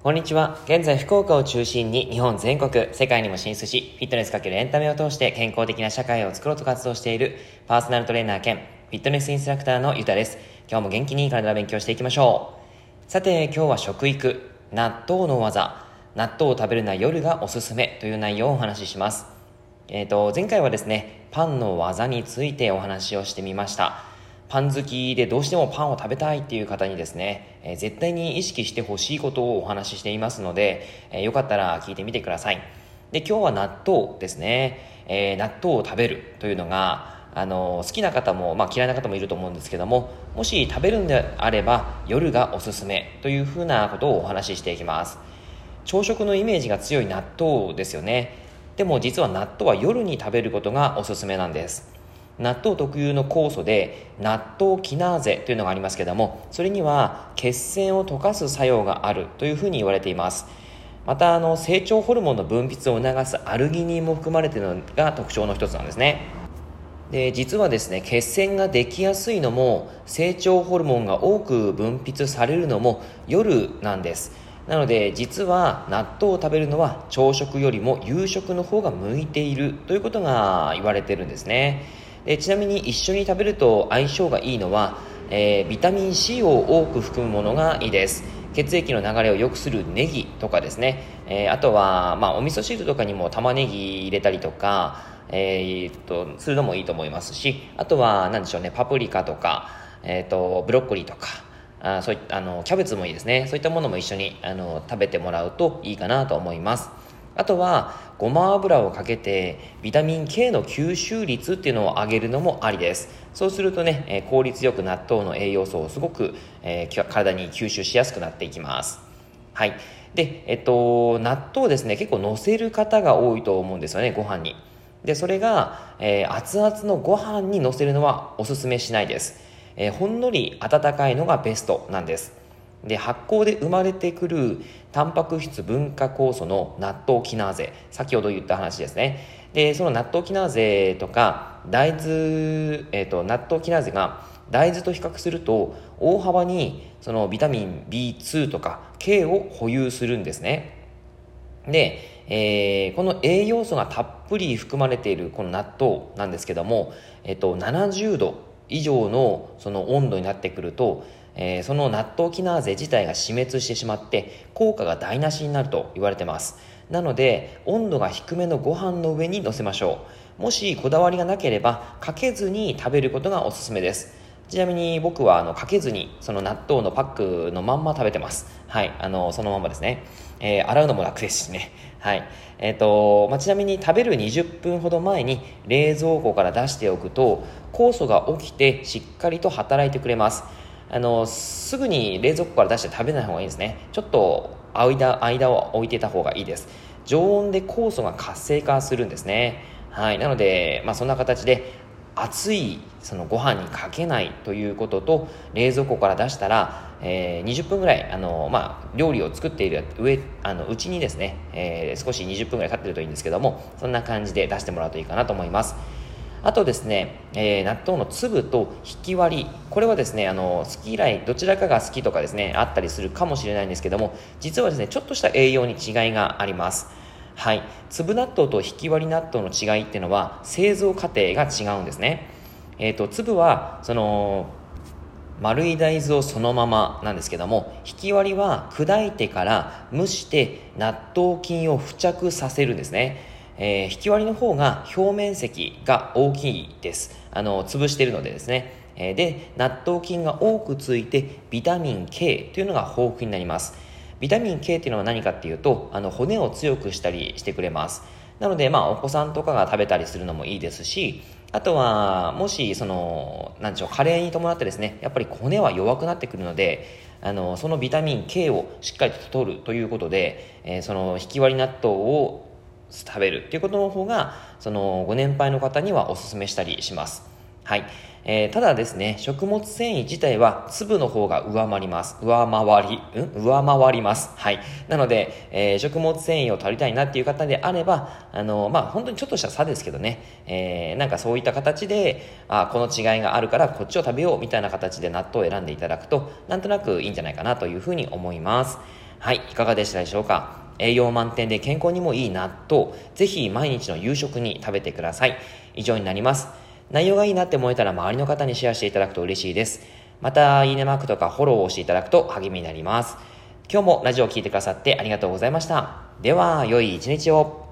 こんにちは。現在、福岡を中心に日本全国、世界にも進出し、フィットネスかけるエンタメを通して健康的な社会を作ろうと活動しているパーソナルトレーナー兼フィットネスインストラクターのゆたです。今日も元気に体を勉強していきましょう。さて、今日は食育、納豆の技、納豆を食べるな夜がおすすめという内容をお話しします。えっ、ー、と、前回はですね、パンの技についてお話をしてみました。パン好きでどうしてもパンを食べたいっていう方にですね、えー、絶対に意識してほしいことをお話ししていますので、えー、よかったら聞いてみてください。で、今日は納豆ですね。えー、納豆を食べるというのが、あの好きな方も、まあ、嫌いな方もいると思うんですけどももし食べるんであれば夜がおすすめというふうなことをお話ししていきます朝食のイメージが強い納豆ですよねでも実は納豆は夜に食べることがおすすめなんです。納豆特有の酵素で納豆キナーゼというのがありますけどもそれには血栓を溶かす作用があるというふうに言われています。またあの成長ホルモンの分泌を促すアルギニンも含まれているのが特徴の一つなんですね。で実はですね血栓ができやすいのも成長ホルモンが多く分泌されるのも夜なんです。なので実は納豆を食べるのは朝食よりも夕食の方が向いているということが言われてるんですね。でちなみに一緒に食べると相性がいいのは、えー、ビタミン C を多く含むものがいいです。血液の流れを良くするネギとかですね、えー、あとは、まあ、お味噌汁とかにも玉ねぎ入れたりとか、えー、っとするのもいいと思いますしあとは何でしょうねパプリカとか、えー、っとブロッコリーとかあそういあのキャベツもいいですね。そういったものも一緒にあの食べてもらうといいかなと思います。あとはごま油をかけてビタミン K の吸収率っていうのを上げるのもありです。そうするとね、え効率よく納豆の栄養素をすごく、えー、体に吸収しやすくなっていきます。はい。でえっと納豆ですね結構乗せる方が多いと思うんですよねご飯に。でそれが、えー、熱々のご飯に乗せるのはおすすめしないです。えー、ほんのり温かいのがベストなんです。で発酵で生まれてくるタンパク質分化酵素の納豆キナーゼ。先ほど言った話ですね。でその納豆キナーゼとか大豆、えーと、納豆キナーゼが大豆と比較すると大幅にそのビタミン B2 とか K を保有するんですね。で、えー、この栄養素がたっぷり含まれているこの納豆なんですけども、えっと、70度以上のその温度になってくると、えー、その納豆キナーゼ自体が死滅してしまって効果が台無しになると言われてます。なので温度が低めのご飯の上に乗せましょう。もしこだわりがなければかけずに食べることがおすすめです。ちなみに僕はあのかけずにその納豆のパックのまんま食べてます。はい。あのそのまんまですね、えー、洗うのも楽ですしね。はい。えーとまあ、ちなみに食べる20分ほど前に冷蔵庫から出しておくと酵素が起きてしっかりと働いてくれます。あのすぐに冷蔵庫から出して食べない方がいいですね。ちょっと間間を置いてた方がいいです。常温で酵素が活性化するんですね。はい。なので、まあ、そんな形で熱いそのご飯にかけないということと冷蔵庫から出したら、えー、20分ぐらいあの、まあ、料理を作っている上あのうちにですね、えー、少し20分ぐらい経ってるといいんですけどもそんな感じで出してもらうといいかなと思います。あとですね、えー、納豆の粒と引き割り。これはですねあの好き嫌いどちらかが好きとかですねあったりするかもしれないんですけども実はですねちょっとした栄養に違いがあります。はい。粒納豆と引き割り納豆の違いっていうのは製造過程が違うんですね。えっ、ー、と粒はその丸い大豆をそのままなんですけども引き割りは砕いてから蒸して納豆菌を付着させるんですね。えー、引き割りの方が表面積が大きいです。あの、潰してるのでですね。えー、で、納豆菌が多くついて、ビタミン K というのが豊富になります。ビタミン K っていうのは何かっていうと、あの、骨を強くしたりしてくれます。なので、まあ、お子さんとかが食べたりするのもいいですし、あとは、もし、その、なんでしょう、加齢に伴ってですね、やっぱり骨は弱くなってくるので、あの、そのビタミン K をしっかりと取るということで、えー、その、引き割り納豆を食べるっていうことの方がそのご年配の方にはおすすめしたりしますはい。えー、ただですね、食物繊維自体は粒の方が上回ります。上回り、ん？上回ります。はい。なので、えー、食物繊維を取りたいなっていう方であれば、あの、まあ、本当にちょっとした差ですけどね、え、なんかそういった形で、あ、この違いがあるからこっちを食べようみたいな形で納豆を選んでいただくと、なんとなくいいんじゃないかなというふうに思います。はい。いかがでしたでしょうか？栄養満点で健康にもいい納豆、ぜひ毎日の夕食に食べてください。以上になります。内容がいいなって思えたら周りの方にシェアしていただくと嬉しいです。また、いいねマークとかフォローをしていただくと励みになります。今日もラジオを聴いてくださってありがとうございました。では、良い一日を。